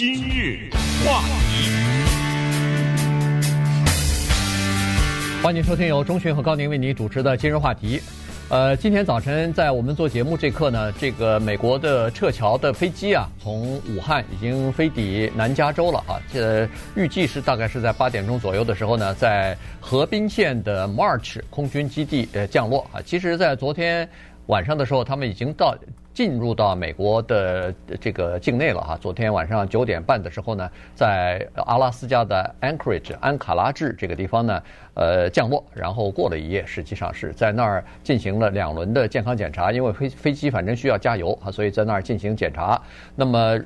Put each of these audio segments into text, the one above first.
今日话题，欢迎收听由钟迅和高宁为您主持的今日话题。呃，今天早晨在我们做节目这刻呢，这个美国的撤侨的飞机啊，从武汉已经飞抵南加州了啊。这预计是大概是在八点钟左右的时候呢，在河滨县的 March 空军基地呃降落啊。其实，在昨天晚上的时候，他们已经到。进入到美国的这个境内了哈。昨天晚上九点半的时候呢，在阿拉斯加的 Anchorage 安卡拉治这个地方呢，呃降落，然后过了一夜，实际上是在那儿进行了两轮的健康检查，因为飞飞机反正需要加油啊，所以在那儿进行检查。那么。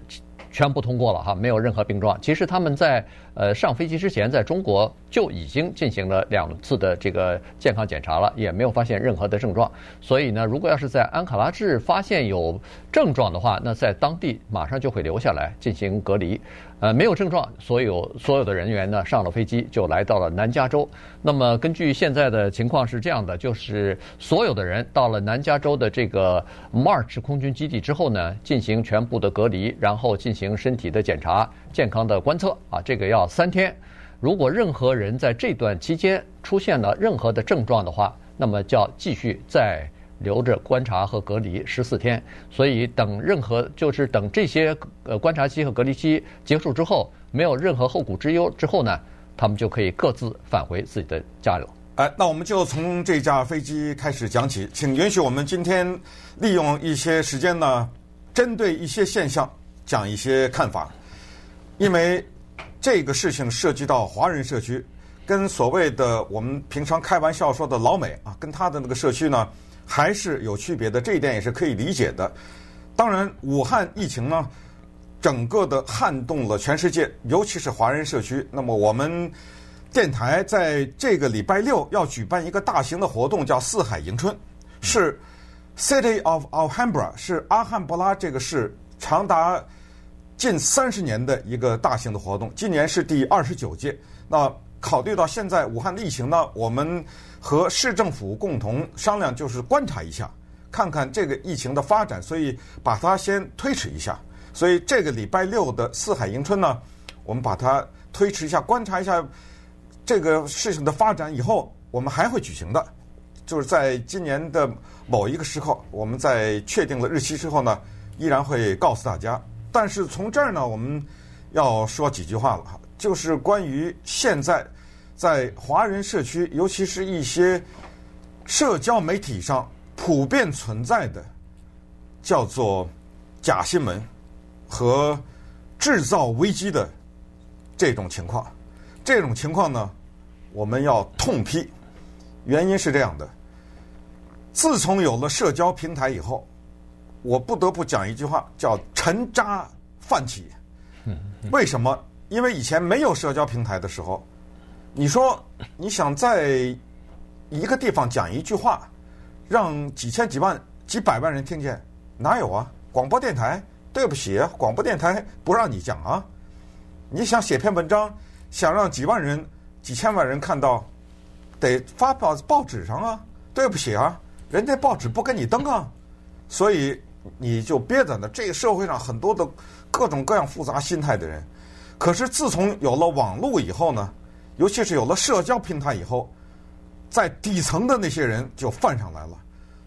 全部通过了哈，没有任何病状。其实他们在呃上飞机之前，在中国就已经进行了两次的这个健康检查了，也没有发现任何的症状。所以呢，如果要是在安卡拉治发现有症状的话，那在当地马上就会留下来进行隔离。呃，没有症状，所有所有的人员呢上了飞机就来到了南加州。那么根据现在的情况是这样的，就是所有的人到了南加州的这个 March 空军基地之后呢，进行全部的隔离，然后进行身体的检查、健康的观测啊，这个要三天。如果任何人在这段期间出现了任何的症状的话，那么就要继续再。留着观察和隔离十四天，所以等任何就是等这些呃观察期和隔离期结束之后，没有任何后顾之忧之后呢，他们就可以各自返回自己的家了。哎，那我们就从这架飞机开始讲起，请允许我们今天利用一些时间呢，针对一些现象讲一些看法，因为这个事情涉及到华人社区，跟所谓的我们平常开玩笑说的老美啊，跟他的那个社区呢。还是有区别的，这一点也是可以理解的。当然，武汉疫情呢，整个的撼动了全世界，尤其是华人社区。那么，我们电台在这个礼拜六要举办一个大型的活动，叫“四海迎春”，是 City of Alhambra，是阿汉布拉这个市长达近三十年的一个大型的活动，今年是第二十九届。那考虑到现在武汉的疫情呢，我们。和市政府共同商量，就是观察一下，看看这个疫情的发展，所以把它先推迟一下。所以这个礼拜六的四海迎春呢，我们把它推迟一下，观察一下这个事情的发展以后，我们还会举行的，就是在今年的某一个时候，我们在确定了日期之后呢，依然会告诉大家。但是从这儿呢，我们要说几句话了，就是关于现在。在华人社区，尤其是一些社交媒体上普遍存在的叫做假新闻和制造危机的这种情况，这种情况呢，我们要痛批。原因是这样的：自从有了社交平台以后，我不得不讲一句话，叫“沉渣泛起”。为什么？因为以前没有社交平台的时候。你说你想在一个地方讲一句话，让几千几万几百万人听见，哪有啊？广播电台，对不起，广播电台不让你讲啊。你想写篇文章，想让几万人、几千万人看到，得发报报纸上啊。对不起啊，人家报纸不给你登啊，所以你就憋在那。这个社会上很多的各种各样复杂心态的人，可是自从有了网络以后呢？尤其是有了社交平台以后，在底层的那些人就犯上来了。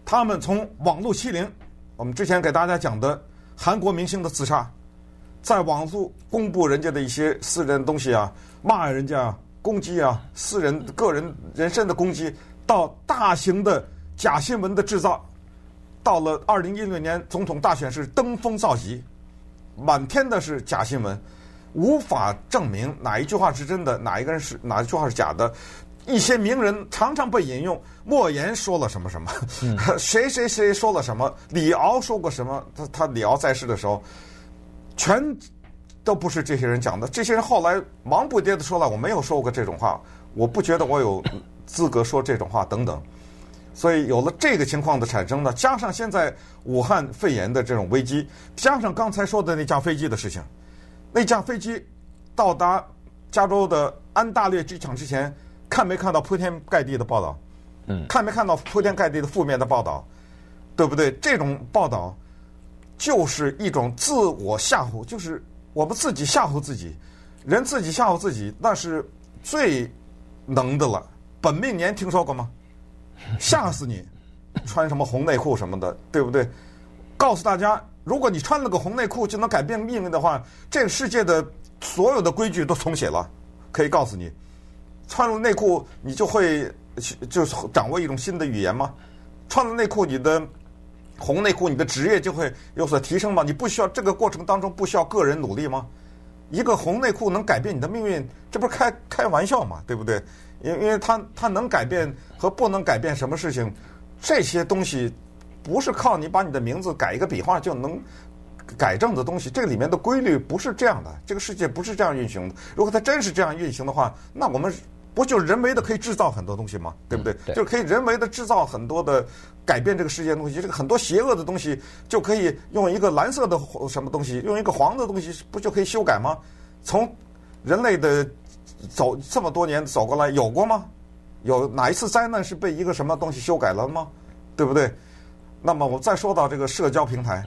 他们从网络欺凌，我们之前给大家讲的韩国明星的自杀，在网络公布人家的一些私人东西啊，骂人家啊、攻击啊，私人个人人身的攻击，到大型的假新闻的制造，到了二零一六年总统大选是登峰造极，满天的是假新闻。无法证明哪一句话是真的，哪一个人是哪一句话是假的。一些名人常常被引用，莫言说了什么什么，谁谁谁说了什么，李敖说过什么。他他李敖在世的时候，全都不是这些人讲的。这些人后来忙不迭的说了，我没有说过这种话，我不觉得我有资格说这种话等等。所以有了这个情况的产生呢，加上现在武汉肺炎的这种危机，加上刚才说的那架飞机的事情。那架飞机到达加州的安大略机场之前，看没看到铺天盖地的报道？嗯，看没看到铺天盖地的负面的报道？对不对？这种报道就是一种自我吓唬，就是我们自己吓唬自己，人自己吓唬自己，那是最能的了。本命年听说过吗？吓死你！穿什么红内裤什么的，对不对？告诉大家，如果你穿了个红内裤就能改变命运的话，这个世界的所有的规矩都重写了。可以告诉你，穿了内裤你就会就掌握一种新的语言吗？穿了内裤，你的红内裤，你的职业就会有所提升吗？你不需要这个过程当中不需要个人努力吗？一个红内裤能改变你的命运，这不是开开玩笑吗？对不对？因因为它它能改变和不能改变什么事情。这些东西不是靠你把你的名字改一个笔画就能改正的东西，这个里面的规律不是这样的，这个世界不是这样运行的。如果它真是这样运行的话，那我们不就人为的可以制造很多东西吗？对不对？就是可以人为的制造很多的改变这个世界的东西。这个很多邪恶的东西就可以用一个蓝色的什么东西，用一个黄的东西，不就可以修改吗？从人类的走这么多年走过来，有过吗？有哪一次灾难是被一个什么东西修改了吗？对不对？那么我再说到这个社交平台，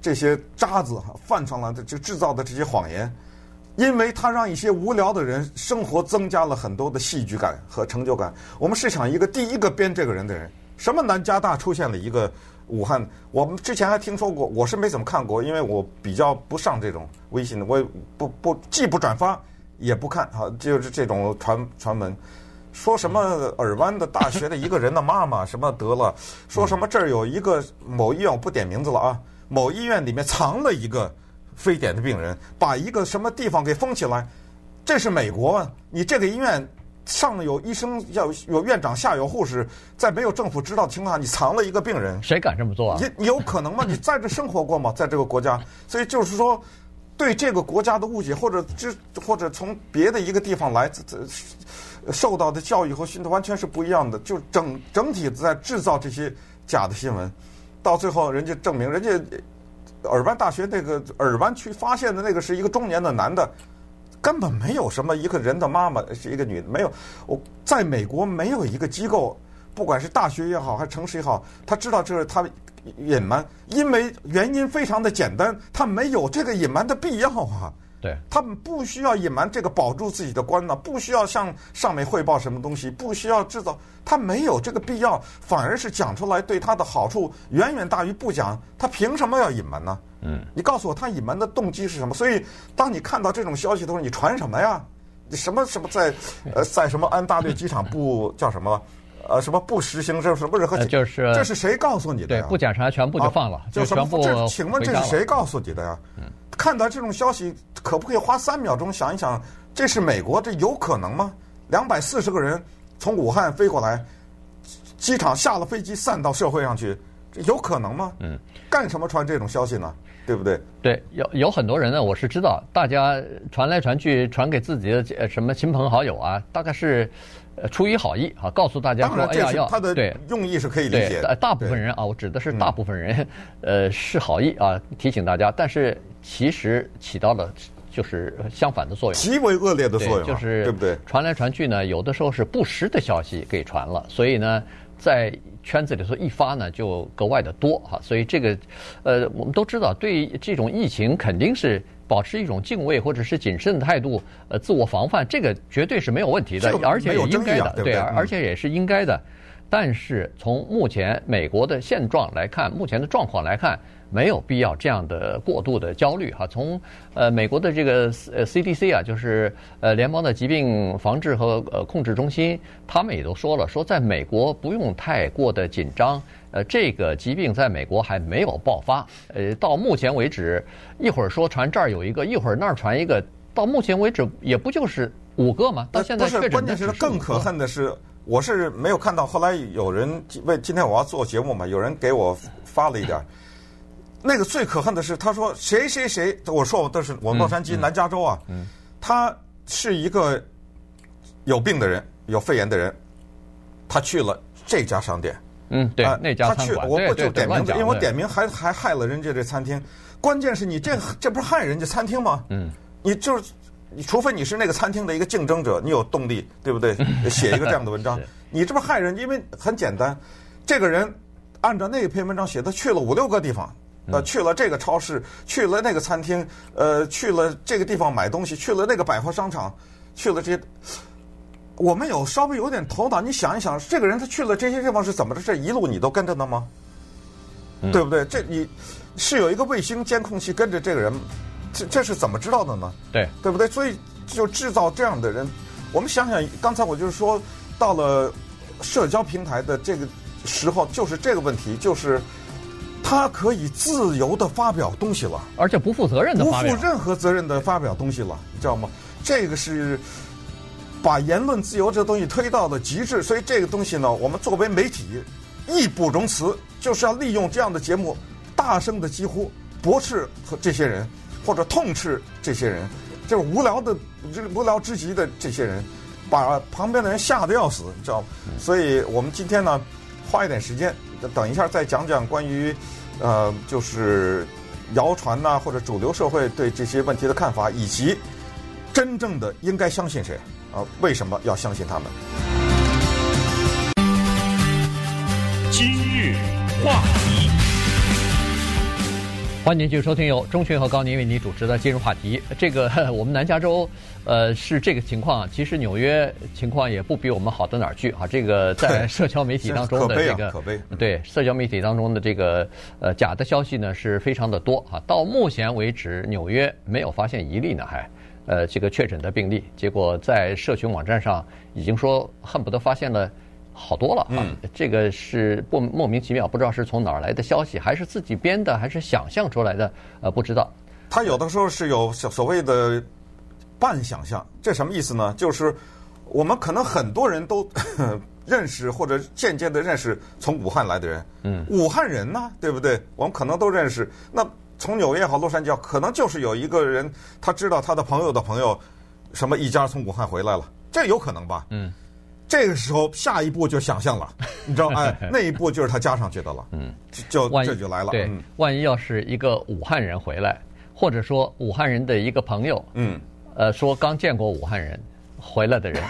这些渣子哈犯上了就制造的这些谎言，因为它让一些无聊的人生活增加了很多的戏剧感和成就感。我们试想一个第一个编这个人的人，什么南加大出现了一个武汉？我们之前还听说过，我是没怎么看过，因为我比较不上这种微信的，我也不不既不转发也不看哈，就是这种传传闻。说什么尔湾的大学的一个人的妈妈什么得了？说什么这儿有一个某医院，我不点名字了啊，某医院里面藏了一个非典的病人，把一个什么地方给封起来。这是美国，你这个医院上有医生，要有院长，下有护士，在没有政府知道的情况下，你藏了一个病人，谁敢这么做啊？你你有可能吗？你在这生活过吗？在这个国家，所以就是说，对这个国家的误解，或者这或者从别的一个地方来这这。受到的教育和熏陶完全是不一样的，就整整体在制造这些假的新闻，到最后人家证明，人家尔湾大学那个尔湾区发现的那个是一个中年的男的，根本没有什么一个人的妈妈是一个女的，没有。我在美国没有一个机构，不管是大学也好，还是城市也好，他知道这是他隐瞒，因为原因非常的简单，他没有这个隐瞒的必要啊。对，他们不需要隐瞒这个保住自己的官呢，不需要向上面汇报什么东西，不需要制造，他没有这个必要，反而是讲出来对他的好处远远大于不讲，他凭什么要隐瞒呢？嗯，你告诉我他隐瞒的动机是什么？所以当你看到这种消息的时候，你传什么呀？你什么什么在呃在什么安大略机场不叫什么呃什么不实行这什么任何就是这是谁告诉你的呀？对，不检查全部就放了，啊、就全部这请问这是谁告诉你的呀？嗯。看到这种消息，可不可以花三秒钟想一想？这是美国，这有可能吗？两百四十个人从武汉飞过来，机场下了飞机散到社会上去，这有可能吗？嗯，干什么传这种消息呢？对不对？对，有有很多人呢，我是知道，大家传来传去，传给自己的什么亲朋好友啊，大概是。出于好意啊，告诉大家说，哎呀，要他的对用意是可以理解的。大部分人啊，我指的是大部分人，呃，是好意啊，提醒大家。但是其实起到了就是相反的作用，极为恶劣的作用，就是对不对？传来传去呢，有的时候是不实的消息给传了，所以呢，在圈子里头一发呢，就格外的多哈。所以这个，呃，我们都知道，对这种疫情肯定是。保持一种敬畏或者是谨慎的态度，呃，自我防范，这个绝对是没有问题的，而且也应该的，对，而且也是应该的。但是从目前美国的现状来看，目前的状况来看，没有必要这样的过度的焦虑哈。从呃美国的这个呃 CDC 啊，就是呃联邦的疾病防治和呃控制中心，他们也都说了，说在美国不用太过的紧张。呃，这个疾病在美国还没有爆发。呃，到目前为止，一会儿说传这儿有一个，一会儿那儿传一个，到目前为止也不就是五个吗？到现在。关键是更可恨的是，我是没有看到。后来有人为今天我要做节目嘛，有人给我发了一点。那个最可恨的是，他说谁谁谁，我说我都是我洛杉矶南加州啊，他是一个有病的人，有肺炎的人，他去了这家商店。嗯，对，那家餐馆，我不就点名字，因为我点名还还害了人家这餐厅。关键是你这这不是害人家餐厅吗？嗯，你就是，你除非你是那个餐厅的一个竞争者，你有动力，对不对？写一个这样的文章，你这不害人？因为很简单，这个人按照那篇文章写，他去了五六个地方，呃，去了这个超市，去了那个餐厅，呃，去了这个地方买东西，去了那个百货商场，去了这些。我们有稍微有点头脑，你想一想，这个人他去了这些地方是怎么着？这一路你都跟着呢吗？嗯、对不对？这你是有一个卫星监控器跟着这个人，这这是怎么知道的呢？对，对不对？所以就制造这样的人。我们想想，刚才我就是说到了社交平台的这个时候，就是这个问题，就是他可以自由的发表东西了，而且不负责任的发表，不负任何责任的发表东西了，你知道吗？这个是。把言论自由这个东西推到了极致，所以这个东西呢，我们作为媒体义不容辞，就是要利用这样的节目，大声的疾呼、驳斥和这些人，或者痛斥这些人，就是无聊的、无聊之极的这些人，把旁边的人吓得要死，你知道吗？所以我们今天呢，花一点时间，等一下再讲讲关于呃，就是谣传呐，或者主流社会对这些问题的看法，以及真正的应该相信谁。啊，为什么要相信他们？今日话题，欢迎您继续收听由钟迅和高宁为您主持的今日话题。这个 我们南加州，呃，是这个情况。其实纽约情况也不比我们好到哪儿去啊。这个在社交媒体当中的这个，可悲，对社交媒体当中的这个呃假的消息呢是非常的多啊。到目前为止，纽约没有发现一例呢，还。呃，这个确诊的病例，结果在社群网站上已经说恨不得发现了好多了啊！这个是不莫名其妙，不知道是从哪儿来的消息，还是自己编的，还是想象出来的？呃，不知道。他有的时候是有所所谓的半想象，这什么意思呢？就是我们可能很多人都 认识或者间接的认识从武汉来的人，嗯，武汉人呢，对不对？我们可能都认识那。从纽约也好，洛杉矶好，可能就是有一个人，他知道他的朋友的朋友，什么一家从武汉回来了，这有可能吧？嗯，这个时候下一步就想象了，你知道哎，那一步就是他加上去的了。嗯，就这就来了。对，万一要是一个武汉人回来，或者说武汉人的一个朋友，嗯，呃，说刚见过武汉人回来的人。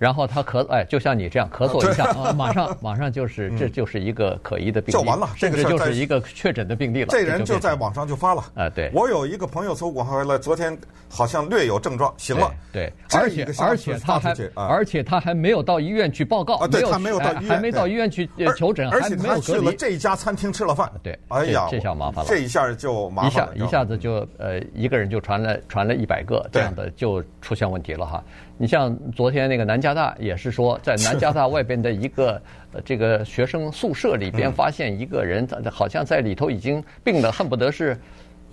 然后他咳，哎，就像你这样咳嗽一下啊，马上 马上就是，这就是一个可疑的病例，就完了，甚至就是一个确诊的病例了。这人就在网上就发了，啊，对。我有一个朋友从武汉回来，昨天好像略有症状，行了。对，而且而且他还而且他还没有到医院去报告，啊，对他没有到医院，还没到医院去求诊，而且他去了这家餐厅吃了饭。对，哎呀，这下麻烦了，这一下就麻烦了，一下一下子就呃一个人就传了传了一百个，这样的就出现问题了哈。你像昨天那个南加大也是说，在南加大外边的一个呃这个学生宿舍里边发现一个人，好像在里头已经病了，恨不得是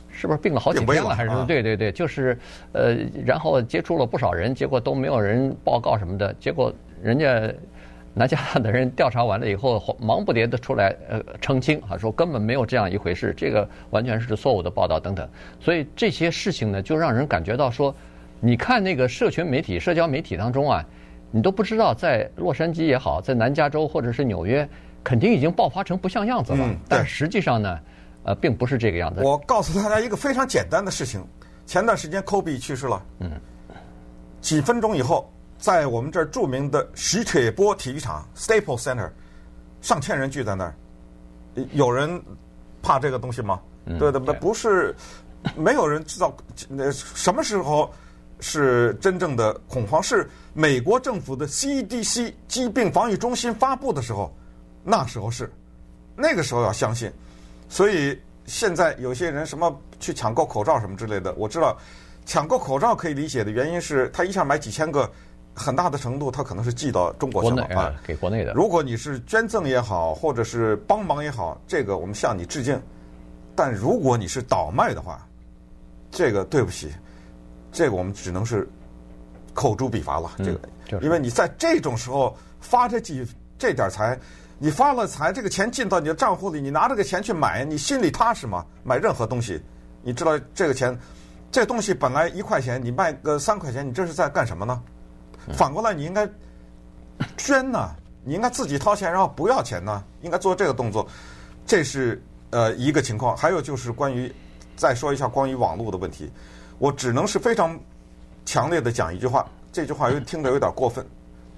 是不是病了好几天了，还是对对对，就是呃，然后接触了不少人，结果都没有人报告什么的，结果人家南加大的人调查完了以后，忙不迭的出来呃澄清啊，说根本没有这样一回事，这个完全是错误的报道等等，所以这些事情呢，就让人感觉到说。你看那个社群媒体、社交媒体当中啊，你都不知道在洛杉矶也好，在南加州或者是纽约，肯定已经爆发成不像样子了。嗯，但实际上呢，呃，并不是这个样子。我告诉大家一个非常简单的事情：前段时间科比去世了。嗯。几分钟以后，在我们这儿著名的史铁波体育场 （Staples Center），上千人聚在那儿，有人怕这个东西吗？嗯，对的，不不是，没有人知道那什么时候。是真正的恐慌，是美国政府的 CDC 疾病防御中心发布的时候，那时候是，那个时候要相信。所以现在有些人什么去抢购口罩什么之类的，我知道抢购口罩可以理解的原因是他一下买几千个，很大的程度他可能是寄到中国去啊，给国内的。如果你是捐赠也好，或者是帮忙也好，这个我们向你致敬。但如果你是倒卖的话，这个对不起。这个我们只能是口诛笔伐了。这个，因为你在这种时候发这几这点财，你发了财，这个钱进到你的账户里，你拿这个钱去买，你心里踏实吗？买任何东西，你知道这个钱，这东西本来一块钱，你卖个三块钱，你这是在干什么呢？反过来，你应该捐呢，你应该自己掏钱，然后不要钱呢，应该做这个动作。这是呃一个情况。还有就是关于再说一下关于网络的问题。我只能是非常强烈的讲一句话，这句话又听着有点过分，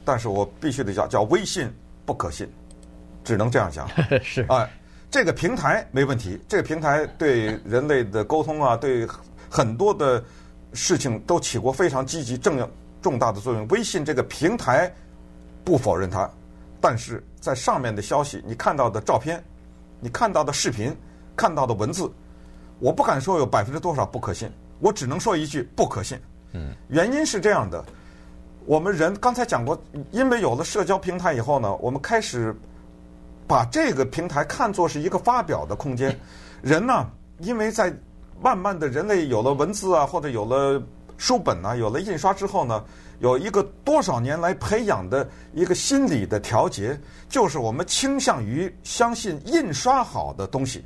但是我必须得讲，叫微信不可信，只能这样讲。是，哎，这个平台没问题，这个平台对人类的沟通啊，对很多的事情都起过非常积极、正重大的作用。微信这个平台不否认它，但是在上面的消息，你看到的照片，你看到的视频，看到的文字，我不敢说有百分之多少不可信，我只能说一句不可信。嗯，原因是这样的。我们人刚才讲过，因为有了社交平台以后呢，我们开始把这个平台看作是一个发表的空间。人呢，因为在慢慢的人类有了文字啊，或者有了书本啊，有了印刷之后呢，有一个多少年来培养的一个心理的调节，就是我们倾向于相信印刷好的东西。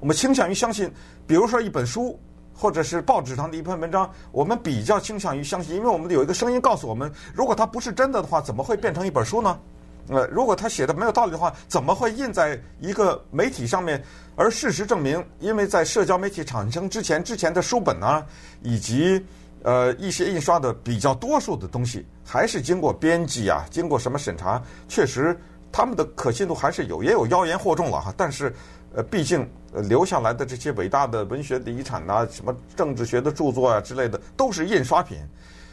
我们倾向于相信，比如说一本书。或者是报纸上的一篇文章，我们比较倾向于相信，因为我们有一个声音告诉我们，如果它不是真的的话，怎么会变成一本书呢？呃，如果他写的没有道理的话，怎么会印在一个媒体上面？而事实证明，因为在社交媒体产生之前，之前的书本啊，以及呃一些印刷的比较多数的东西，还是经过编辑啊，经过什么审查，确实他们的可信度还是有，也有妖言惑众了哈。但是。呃，毕竟呃留下来的这些伟大的文学的遗产呐，什么政治学的著作啊之类的，都是印刷品。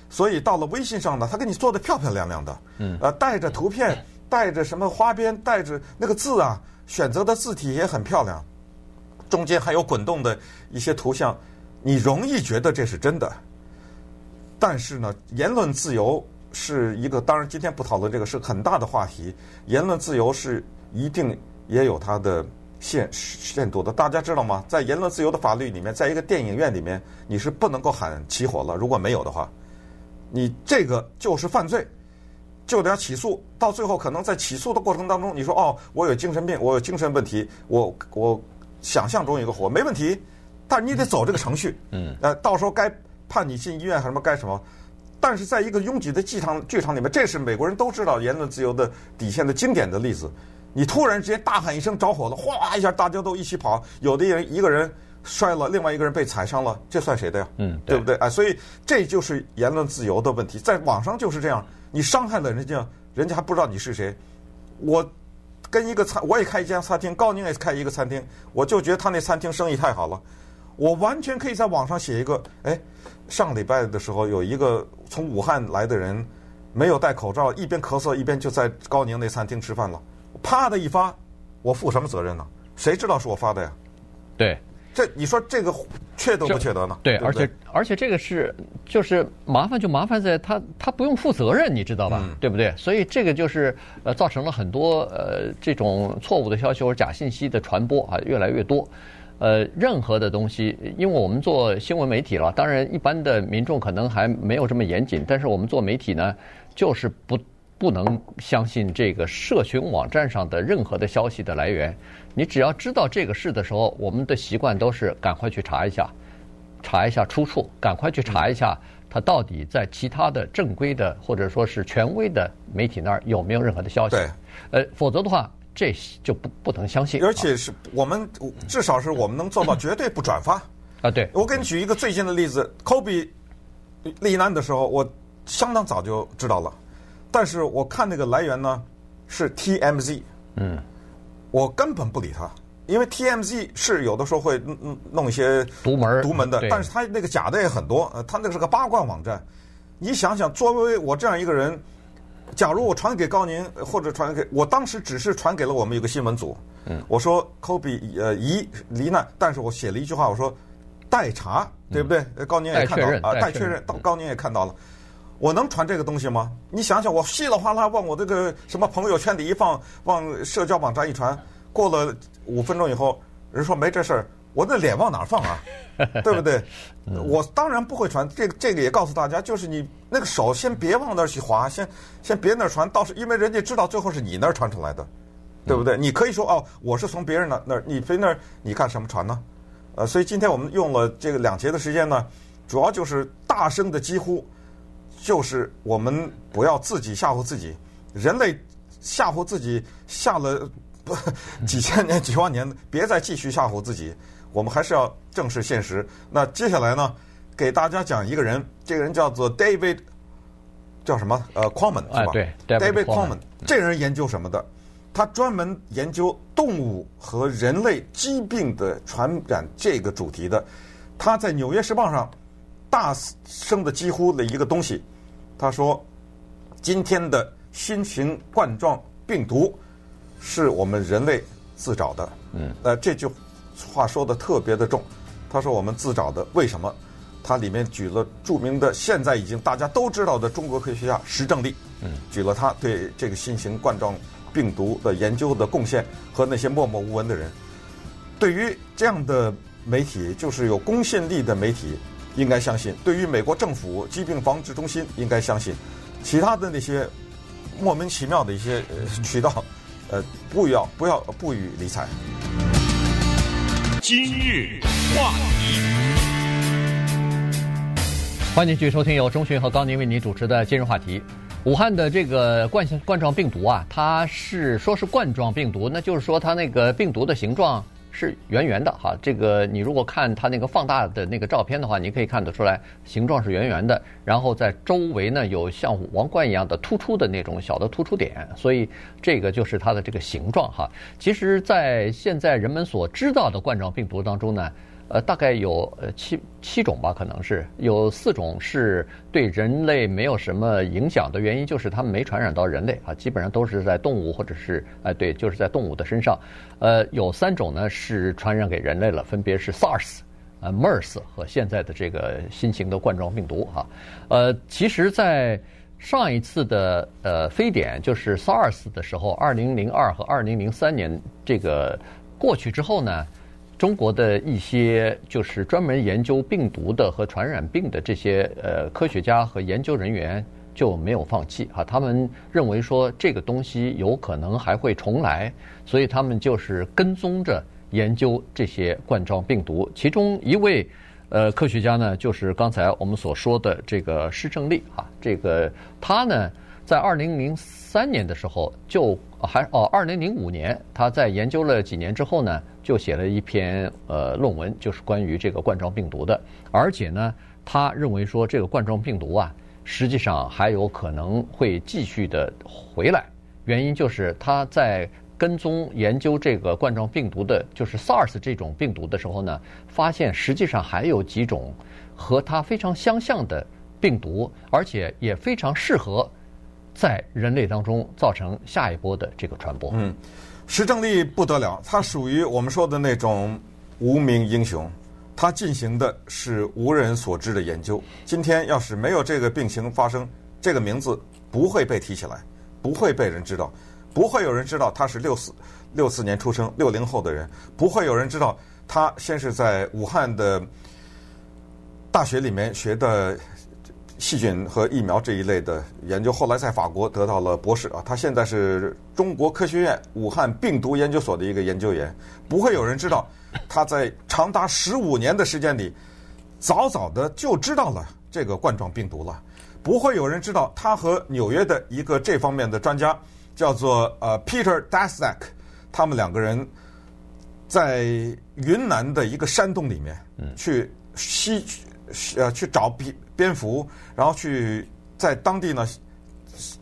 所以到了微信上呢，他给你做的漂漂亮亮的，嗯，呃，带着图片，带着什么花边，带着那个字啊，选择的字体也很漂亮，中间还有滚动的一些图像，你容易觉得这是真的。但是呢，言论自由是一个，当然今天不讨论这个是很大的话题。言论自由是一定也有它的。限限度的，大家知道吗？在言论自由的法律里面，在一个电影院里面，你是不能够喊起火了。如果没有的话，你这个就是犯罪，就得要起诉。到最后，可能在起诉的过程当中，你说哦，我有精神病，我有精神问题，我我想象中有个火，没问题。但是你得走这个程序，嗯，呃，到时候该判你进医院还是什么该什么。但是在一个拥挤的剧场剧场里面，这是美国人都知道言论自由的底线的经典的例子。你突然之间大喊一声着火了，哗一下大家都一起跑，有的人一个人摔了，另外一个人被踩伤了，这算谁的呀？嗯，对，对不对？啊，所以这就是言论自由的问题，在网上就是这样，你伤害了人家，人家还不知道你是谁。我跟一个餐，我也开一家餐厅，高宁也开一个餐厅，我就觉得他那餐厅生意太好了，我完全可以在网上写一个，哎，上礼拜的时候有一个从武汉来的人，没有戴口罩，一边咳嗽一边就在高宁那餐厅吃饭了。啪的一发，我负什么责任呢？谁知道是我发的呀？对，这你说这个缺德不缺德呢？对，对对，而且而且这个是就是麻烦就麻烦在他他不用负责任，你知道吧？嗯、对不对？所以这个就是呃造成了很多呃这种错误的消息或者假信息的传播啊越来越多。呃，任何的东西，因为我们做新闻媒体了，当然一般的民众可能还没有这么严谨，但是我们做媒体呢，就是不。不能相信这个社群网站上的任何的消息的来源。你只要知道这个事的时候，我们的习惯都是赶快去查一下，查一下出处，赶快去查一下它到底在其他的正规的或者说是权威的媒体那儿有没有任何的消息。对，呃，否则的话，这就不不能相信。而且是我们至少是我们能做到绝对不转发。啊，对。我给你举一个最近的例子，科比罹难的时候，我相当早就知道了。但是我看那个来源呢，是 TMZ，嗯，我根本不理他，因为 TMZ 是有的时候会弄弄一些独门独门的，但是他那个假的也很多，呃，他那个是个八卦网站。你想想，作为我这样一个人，假如我传给高宁，或者传给我当时只是传给了我们有个新闻组，嗯，我说科比呃疑罹难，但是我写了一句话，我说待查，对不对？高宁也看到啊，待确认，到高宁也看到了。我能传这个东西吗？你想想，我稀里哗啦往我这个什么朋友圈里一放，往社交网站一传，过了五分钟以后，人说没这事儿，我那脸往哪儿放啊？对不对？我当然不会传。这个这个也告诉大家，就是你那个手先别往那儿去滑，先先别那儿传，倒是因为人家知道最后是你那儿传出来的，对不对？你可以说哦，我是从别人那那儿，你飞那儿，你干什么传呢？呃，所以今天我们用了这个两节的时间呢，主要就是大声的疾呼。就是我们不要自己吓唬自己，人类吓唬自己吓了不几千年、几万年，别再继续吓唬自己。我们还是要正视现实。那接下来呢，给大家讲一个人，这个人叫做 David，叫什么？呃，Quammen 是吧？对，David Quammen。这人研究什么的？他专门研究动物和人类疾病的传染这个主题的。他在《纽约时报》上大声的几乎的一个东西，他说：“今天的新型冠状病毒是我们人类自找的。”嗯，呃，这句话说的特别的重。他说：“我们自找的，为什么？”他里面举了著名的、现在已经大家都知道的中国科学家石正丽，嗯，举了他对这个新型冠状病毒的研究的贡献和那些默默无闻的人。对于这样的媒体，就是有公信力的媒体，应该相信；对于美国政府疾病防治中心，应该相信。其他的那些莫名其妙的一些渠道，呃，不要不要不予理睬。今日话题。欢迎继续收听由钟迅和高宁为您主持的今日话题。武汉的这个冠冠状病毒啊，它是说是冠状病毒，那就是说它那个病毒的形状是圆圆的哈。这个你如果看它那个放大的那个照片的话，你可以看得出来形状是圆圆的，然后在周围呢有像王冠一样的突出的那种小的突出点，所以这个就是它的这个形状哈。其实，在现在人们所知道的冠状病毒当中呢。呃，大概有呃七七种吧，可能是有四种是对人类没有什么影响的原因，就是它们没传染到人类啊，基本上都是在动物或者是哎对，就是在动物的身上。呃，有三种呢是传染给人类了，分别是 SARS、呃 MERS 和现在的这个新型的冠状病毒哈。呃，其实，在上一次的呃非典就是 SARS 的时候，二零零二和二零零三年这个过去之后呢。中国的一些就是专门研究病毒的和传染病的这些呃科学家和研究人员就没有放弃啊，他们认为说这个东西有可能还会重来，所以他们就是跟踪着研究这些冠状病毒。其中一位呃科学家呢，就是刚才我们所说的这个施正利啊，这个他呢在二零零三年的时候就还哦二零零五年他在研究了几年之后呢。就写了一篇呃论文，就是关于这个冠状病毒的。而且呢，他认为说这个冠状病毒啊，实际上还有可能会继续的回来。原因就是他在跟踪研究这个冠状病毒的，就是 SARS 这种病毒的时候呢，发现实际上还有几种和它非常相像的病毒，而且也非常适合在人类当中造成下一波的这个传播。嗯。石正丽不得了，他属于我们说的那种无名英雄，他进行的是无人所知的研究。今天要是没有这个病情发生，这个名字不会被提起来，不会被人知道，不会有人知道他是六四六四年出生六零后的人，不会有人知道他先是在武汉的大学里面学的。细菌和疫苗这一类的研究，后来在法国得到了博士啊。他现在是中国科学院武汉病毒研究所的一个研究员。不会有人知道，他在长达十五年的时间里，早早的就知道了这个冠状病毒了。不会有人知道，他和纽约的一个这方面的专家叫做呃 Peter Daszak，他们两个人在云南的一个山洞里面去吸呃去找病。蝙蝠，然后去在当地呢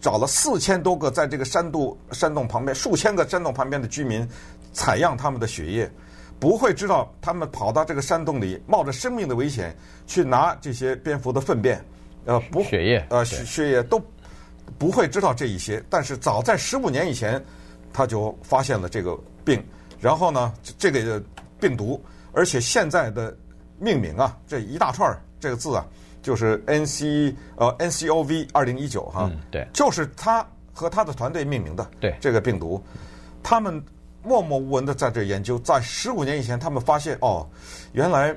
找了四千多个在这个山洞山洞旁边数千个山洞旁边的居民，采样他们的血液，不会知道他们跑到这个山洞里，冒着生命的危险去拿这些蝙蝠的粪便，呃，不血液，呃血血液都不会知道这一些。但是早在十五年以前，他就发现了这个病，然后呢，这个病毒，而且现在的命名啊，这一大串这个字啊。就是 N C 呃 N C O V 二零一九哈，对，就是他和他的团队命名的，对这个病毒，他们默默无闻的在这研究，在十五年以前，他们发现哦，原来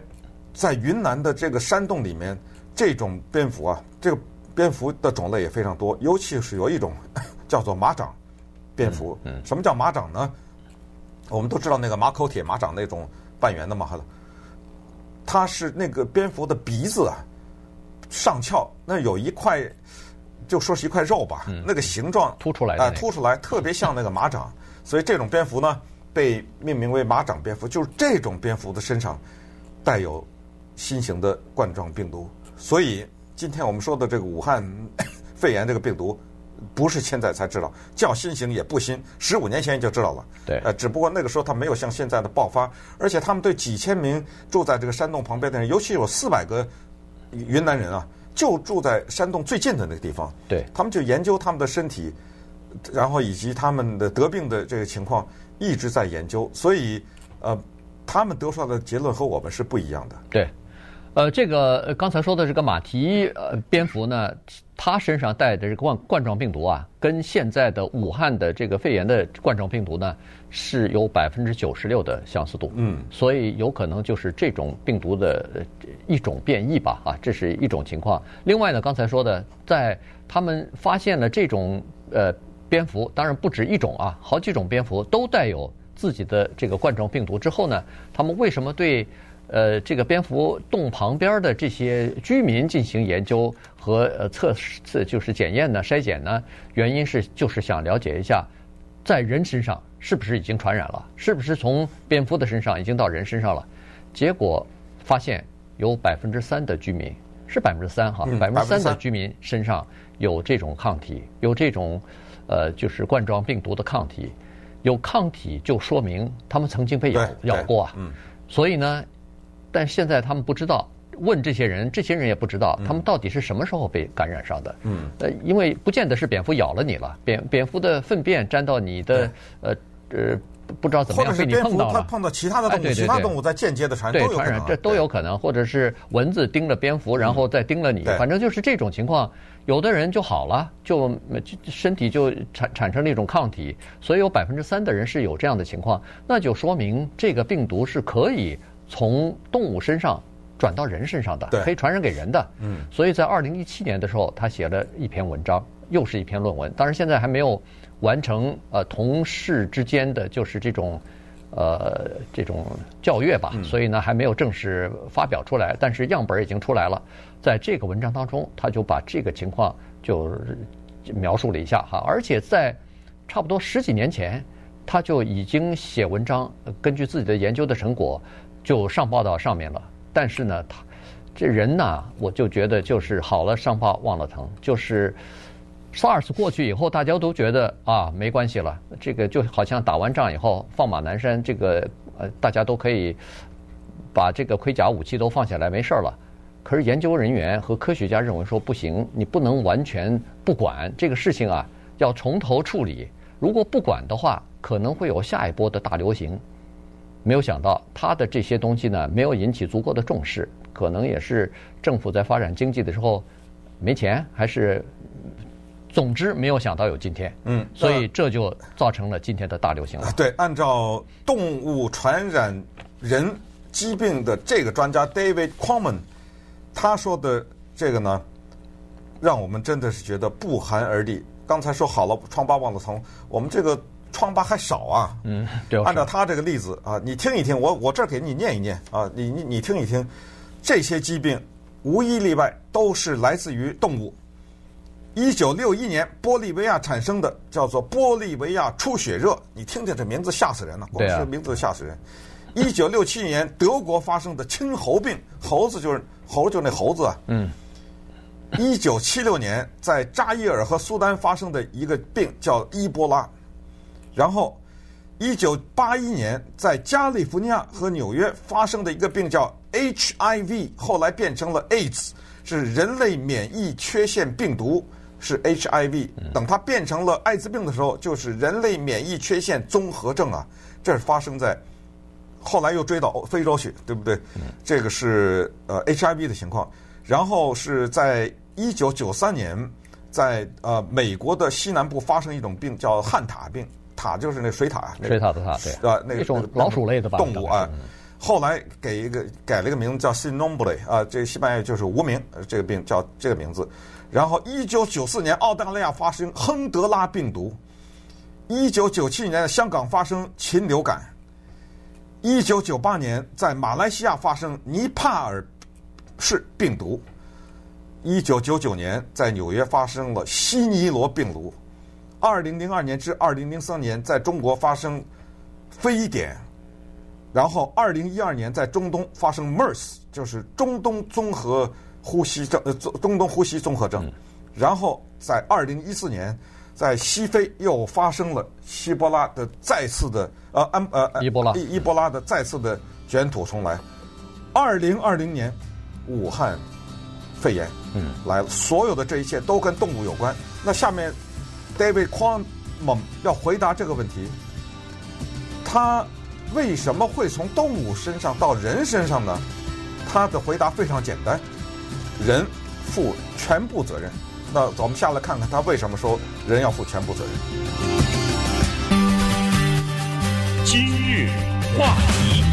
在云南的这个山洞里面，这种蝙蝠啊，这个蝙蝠的种类也非常多，尤其是有一种 叫做马掌蝙蝠。嗯，什么叫马掌呢？我们都知道那个马口铁马掌那种半圆的嘛，它是那个蝙蝠的鼻子啊。上翘，那有一块，就说是一块肉吧，嗯、那个形状凸出来的，哎，凸出来，特别像那个马掌，所以这种蝙蝠呢，被命名为马掌蝙蝠，就是这种蝙蝠的身上带有新型的冠状病毒，所以今天我们说的这个武汉 肺炎这个病毒不是现在才知道，叫新型也不新，十五年前就知道了。对，呃，只不过那个时候它没有像现在的爆发，而且他们对几千名住在这个山洞旁边的人，尤其有四百个云南人啊，就住在山洞最近的那个地方。对，他们就研究他们的身体，然后以及他们的得病的这个情况一直在研究，所以呃，他们得出来的结论和我们是不一样的。对。呃，这个刚才说的这个马蹄呃蝙蝠呢，它身上带的这个冠冠状病毒啊，跟现在的武汉的这个肺炎的冠状病毒呢，是有百分之九十六的相似度。嗯，所以有可能就是这种病毒的一种变异吧，啊，这是一种情况。另外呢，刚才说的，在他们发现了这种呃蝙蝠，当然不止一种啊，好几种蝙蝠都带有自己的这个冠状病毒之后呢，他们为什么对？呃，这个蝙蝠洞旁边的这些居民进行研究和呃测试，就是检验呢、筛检呢，原因是就是想了解一下，在人身上是不是已经传染了，是不是从蝙蝠的身上已经到人身上了？结果发现有百分之三的居民是百分之三哈，百分之三的居民身上有这种抗体，有这种呃就是冠状病毒的抗体，有抗体就说明他们曾经被咬咬过啊，嗯，所以呢。但现在他们不知道，问这些人，这些人也不知道他们到底是什么时候被感染上的。嗯，呃，因为不见得是蝙蝠咬了你了，蝙蝙蝠的粪便沾到你的，呃呃，不知道怎么样被你碰到了。碰到其他的动物，其他动物在间接的传染，对传染，这都有可能。或者是蚊子叮了蝙蝠，然后再叮了你，反正就是这种情况。有的人就好了，就身体就产产生了一种抗体，所以有百分之三的人是有这样的情况，那就说明这个病毒是可以。从动物身上转到人身上的，可以传染给人的。嗯，所以在二零一七年的时候，他写了一篇文章，又是一篇论文。当然现在还没有完成呃同事之间的就是这种呃这种教阅吧，所以呢还没有正式发表出来。但是样本已经出来了，在这个文章当中，他就把这个情况就描述了一下哈，而且在差不多十几年前，他就已经写文章，根据自己的研究的成果。就上报到上面了，但是呢，他这人呐，我就觉得就是好了伤疤忘了疼，就是 SARS 过去以后，大家都觉得啊没关系了，这个就好像打完仗以后放马南山，这个呃大家都可以把这个盔甲武器都放下来没事了。可是研究人员和科学家认为说不行，你不能完全不管这个事情啊，要从头处理。如果不管的话，可能会有下一波的大流行。没有想到他的这些东西呢，没有引起足够的重视，可能也是政府在发展经济的时候没钱，还是总之没有想到有今天。嗯，所以这就造成了今天的大流行了。对，按照动物传染人疾病的这个专家 David Quammen 他说的这个呢，让我们真的是觉得不寒而栗。刚才说好了，疮疤忘了疼，我们这个。疮疤还少啊，嗯，对。按照他这个例子啊，你听一听，我我这儿给你念一念啊，你你你听一听，这些疾病无一例外都是来自于动物。一九六一年，玻利维亚产生的叫做玻利维亚出血热，你听听这名字吓死人了，光是名字吓死人。一九六七年，德国发生的青猴病，猴子就是猴，就是那猴子啊。嗯。一九七六年，在扎伊尔和苏丹发生的一个病叫伊波拉。然后，一九八一年在加利福尼亚和纽约发生的一个病叫 HIV，后来变成了 AIDS，是人类免疫缺陷病毒，是 HIV。等它变成了艾滋病的时候，就是人类免疫缺陷综合症啊。这是发生在后来又追到非洲去，对不对？这个是呃 HIV 的情况。然后是在一九九三年，在呃美国的西南部发生一种病叫汉塔病。塔就是那水獭，水獭的獭，对，啊，那个老鼠类的动物啊。后来给一个改了一个名字叫 Sin nombre 啊，这个西班牙就是无名，这个病叫这个名字。然后一九九四年澳大利亚发生亨德拉病毒，一九九七年香港发生禽流感，一九九八年在马来西亚发生尼帕尔氏病毒，一九九九年在纽约发生了西尼罗病毒。二零零二年至二零零三年，在中国发生非典，然后二零一二年在中东发生 MERS，就是中东综合呼吸症，呃，中东呼吸综合症。然后在二零一四年，在西非又发生了希波拉的再次的呃安呃伊波拉伊伊波拉的再次的卷土重来。二零二零年，武汉肺炎嗯来了，所有的这一切都跟动物有关。那下面 David Quammen 要回答这个问题，他为什么会从动物身上到人身上呢？他的回答非常简单，人负全部责任。那我们下来看看他为什么说人要负全部责任。今日话题，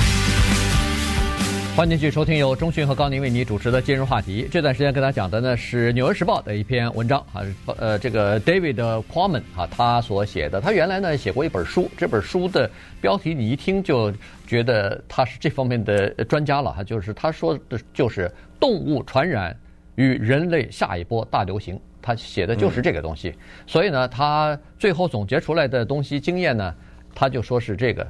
欢迎继续收听由中讯和高宁为你主持的今日话题。这段时间跟大家讲的呢是《纽约时报》的一篇文章啊，呃，这个 David Quammen 啊，他所写的。他原来呢写过一本书，这本书的标题你一听就觉得他是这方面的专家了哈，就是他说的就是动物传染与人类下一波大流行。他写的就是这个东西，所以呢，他最后总结出来的东西经验呢，他就说是这个。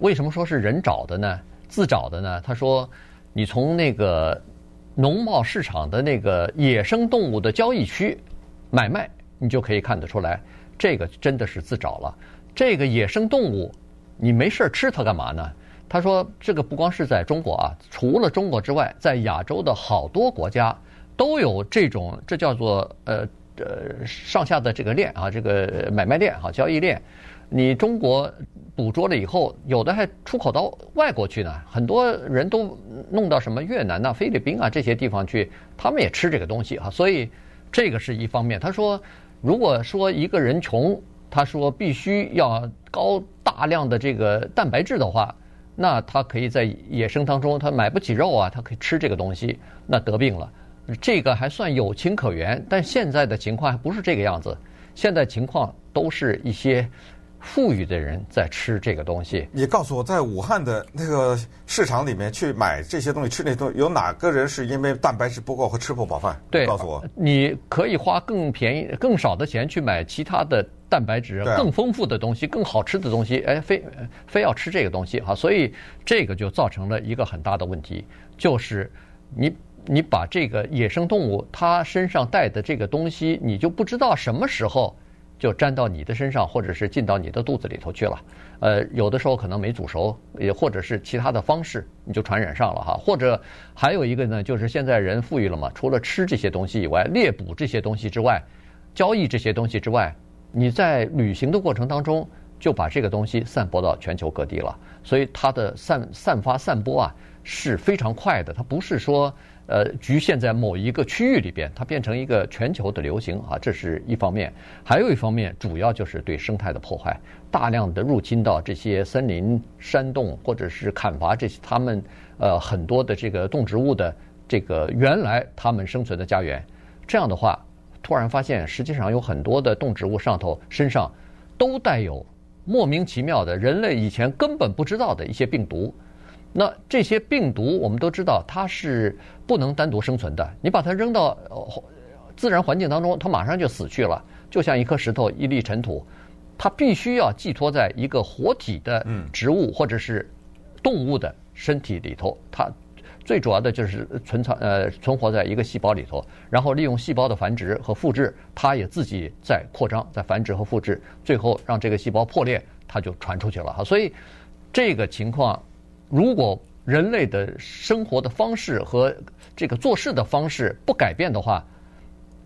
为什么说是人找的呢？自找的呢？他说，你从那个农贸市场的那个野生动物的交易区买卖，你就可以看得出来，这个真的是自找了。这个野生动物，你没事吃它干嘛呢？他说，这个不光是在中国啊，除了中国之外，在亚洲的好多国家。都有这种，这叫做呃呃上下的这个链啊，这个买卖链哈，交易链。你中国捕捉了以后，有的还出口到外国去呢。很多人都弄到什么越南呐、菲律宾啊这些地方去，他们也吃这个东西哈。所以这个是一方面。他说，如果说一个人穷，他说必须要高大量的这个蛋白质的话，那他可以在野生当中，他买不起肉啊，他可以吃这个东西，那得病了。这个还算有情可原，但现在的情况还不是这个样子。现在情况都是一些富裕的人在吃这个东西。你告诉我，在武汉的那个市场里面去买这些东西吃那东西，有哪个人是因为蛋白质不够和吃不饱饭？对，告诉我，你可以花更便宜、更少的钱去买其他的蛋白质、更丰富的东西、更好吃的东西，哎，非非要吃这个东西哈，所以这个就造成了一个很大的问题，就是你。你把这个野生动物它身上带的这个东西，你就不知道什么时候就沾到你的身上，或者是进到你的肚子里头去了。呃，有的时候可能没煮熟，也或者是其他的方式，你就传染上了哈。或者还有一个呢，就是现在人富裕了嘛，除了吃这些东西以外，猎捕这些东西之外，交易这些东西之外，你在旅行的过程当中就把这个东西散播到全球各地了，所以它的散散发散播啊是非常快的，它不是说。呃，局限在某一个区域里边，它变成一个全球的流行啊，这是一方面。还有一方面，主要就是对生态的破坏，大量的入侵到这些森林、山洞，或者是砍伐这些他们呃很多的这个动植物的这个原来他们生存的家园。这样的话，突然发现实际上有很多的动植物上头身上都带有莫名其妙的人类以前根本不知道的一些病毒。那这些病毒，我们都知道它是不能单独生存的。你把它扔到自然环境当中，它马上就死去了，就像一颗石头、一粒尘土。它必须要寄托在一个活体的植物或者是动物的身体里头。它最主要的就是存藏呃存活在一个细胞里头，然后利用细胞的繁殖和复制，它也自己在扩张、在繁殖和复制，最后让这个细胞破裂，它就传出去了哈。所以这个情况。如果人类的生活的方式和这个做事的方式不改变的话，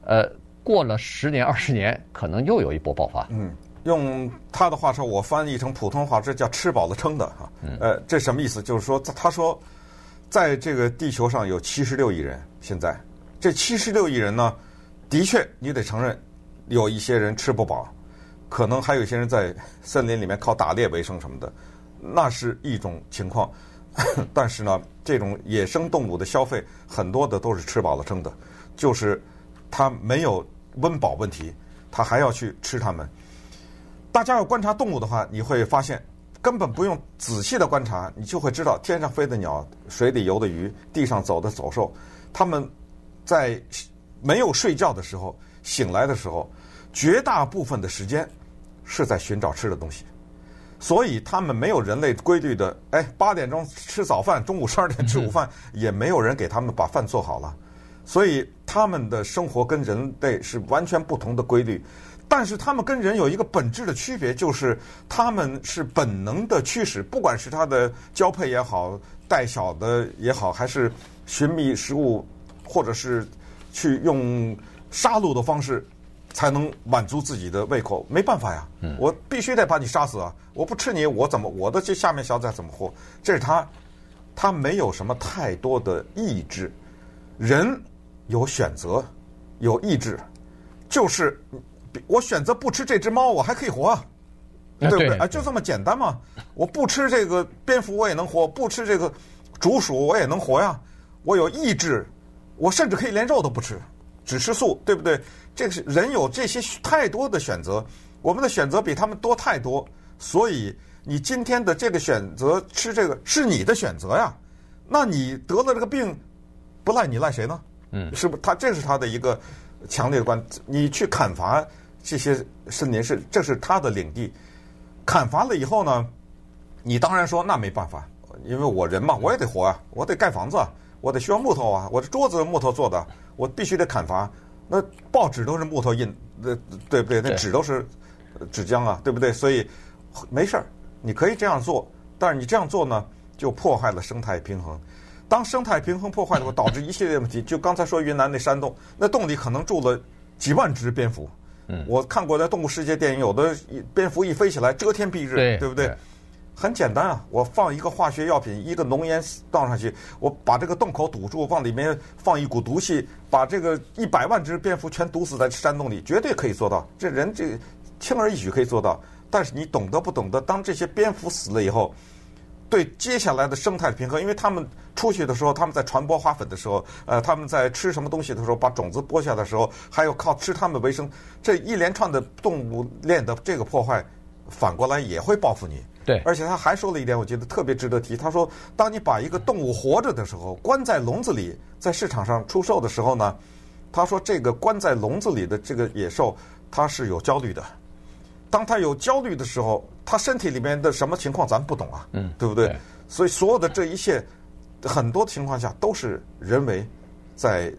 呃，过了十年二十年，可能又有一波爆发。嗯，用他的话说，我翻译成普通话，这叫吃饱了撑的哈。呃，这什么意思？就是说，他说，在这个地球上有七十六亿人，现在这七十六亿人呢，的确你得承认，有一些人吃不饱，可能还有一些人在森林里面靠打猎为生什么的。那是一种情况，但是呢，这种野生动物的消费很多的都是吃饱了撑的，就是它没有温饱问题，它还要去吃它们。大家要观察动物的话，你会发现根本不用仔细的观察，你就会知道天上飞的鸟、水里游的鱼、地上走的走兽，它们在没有睡觉的时候、醒来的时候，绝大部分的时间是在寻找吃的东西。所以他们没有人类规律的，哎，八点钟吃早饭，中午十二点吃午饭，也没有人给他们把饭做好了。所以他们的生活跟人类是完全不同的规律。但是他们跟人有一个本质的区别，就是他们是本能的驱使，不管是他的交配也好，带小的也好，还是寻觅食物，或者是去用杀戮的方式，才能满足自己的胃口。没办法呀，我必须得把你杀死啊！我不吃你，我怎么我的这下面小崽怎么活？这是他，他没有什么太多的意志。人有选择，有意志，就是。我选择不吃这只猫，我还可以活啊，对不对？啊，就这么简单嘛。我不吃这个蝙蝠，我也能活；不吃这个竹鼠，我也能活呀。我有意志，我甚至可以连肉都不吃，只吃素，对不对？这个是人有这些太多的选择，我们的选择比他们多太多。所以你今天的这个选择吃这个是你的选择呀。那你得了这个病，不赖你赖谁呢？嗯，是不是？他这是他的一个强烈的观，你去砍伐。这些森林是，这是他的领地，砍伐了以后呢，你当然说那没办法，因为我人嘛，我也得活啊，我得盖房子，我得需要木头啊，我的桌子木头做的，我必须得砍伐。那报纸都是木头印，那对不对？那纸都是纸浆啊，对不对？所以没事儿，你可以这样做，但是你这样做呢，就破坏了生态平衡。当生态平衡破坏的话，导致一系列问题。就刚才说云南那山洞，那洞里可能住了几万只蝙蝠。我看过在《动物世界》电影，有的蝙蝠一飞起来遮天蔽日，对，对不对？很简单啊，我放一个化学药品，一个浓烟倒上去，我把这个洞口堵住，往里面放一股毒气，把这个一百万只蝙蝠全毒死在山洞里，绝对可以做到。这人这轻而易举可以做到。但是你懂得不懂得？当这些蝙蝠死了以后，对接下来的生态平衡，因为他们出去的时候，他们在传播花粉的时候，呃，他们在吃什么东西的时候，把种子播下的时候，还有靠吃它们为生，这一连串的动物链的这个破坏，反过来也会报复你。对，而且他还说了一点，我觉得特别值得提。他说，当你把一个动物活着的时候，关在笼子里，在市场上出售的时候呢，他说这个关在笼子里的这个野兽，它是有焦虑的。当他有焦虑的时候，他身体里面的什么情况咱不懂啊，嗯，对不对？对，所以所有的这一切，很多情况下都是人为在。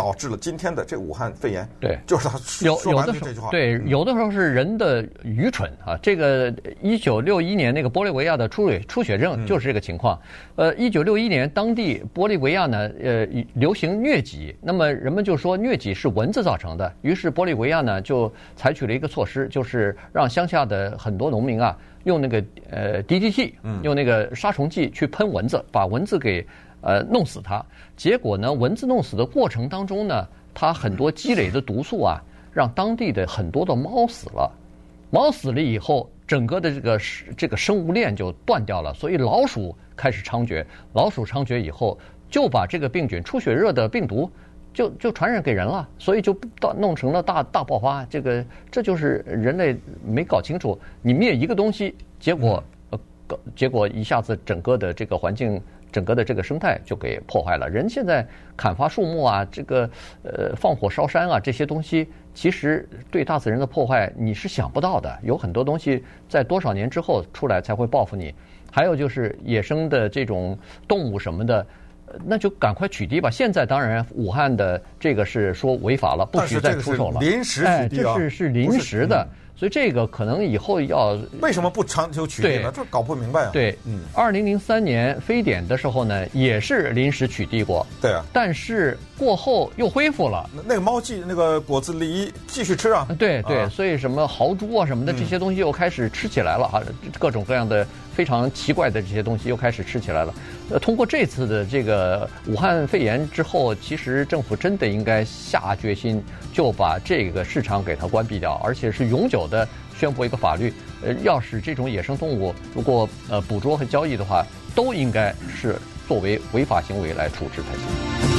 导致了今天的这武汉肺炎，对，就是他有说完的这句话。对，有的时候是人的愚蠢啊。这个一九六一年那个玻利维亚的出水出血症就是这个情况。呃，一九六一年当地玻利维亚呢，呃，流行疟疾，那么人们就说疟疾是蚊子造成的，于是玻利维亚呢就采取了一个措施，就是让乡下的很多农民啊用那个呃 DDT，用那个杀虫剂去喷蚊子，把蚊子给。呃，弄死它，结果呢，蚊子弄死的过程当中呢，它很多积累的毒素啊，让当地的很多的猫死了。猫死了以后，整个的这个这个生物链就断掉了，所以老鼠开始猖獗。老鼠猖獗以后，就把这个病菌出血热的病毒就就传染给人了，所以就到弄成了大大爆发。这个这就是人类没搞清楚，你灭一个东西，结果呃，结果一下子整个的这个环境。整个的这个生态就给破坏了。人现在砍伐树木啊，这个呃放火烧山啊，这些东西其实对大自然的破坏你是想不到的。有很多东西在多少年之后出来才会报复你。还有就是野生的这种动物什么的，那就赶快取缔吧。现在当然武汉的这个是说违法了，不许再出手了。临时取缔啊，哎，这是是临时的。所以这个可能以后要为什么不长久取缔呢？这搞不明白啊。对，嗯，二零零三年非典的时候呢，也是临时取缔过。对啊。但是过后又恢复了。那个猫继那个果子狸继续吃啊。对对，所以什么豪猪啊什么的这些东西又开始吃起来了啊，各种各样的非常奇怪的这些东西又开始吃起来了。呃，通过这次的这个武汉肺炎之后，其实政府真的应该下决心，就把这个市场给它关闭掉，而且是永久的宣布一个法律。呃，要使这种野生动物如果呃捕捉和交易的话，都应该是作为违法行为来处置才行。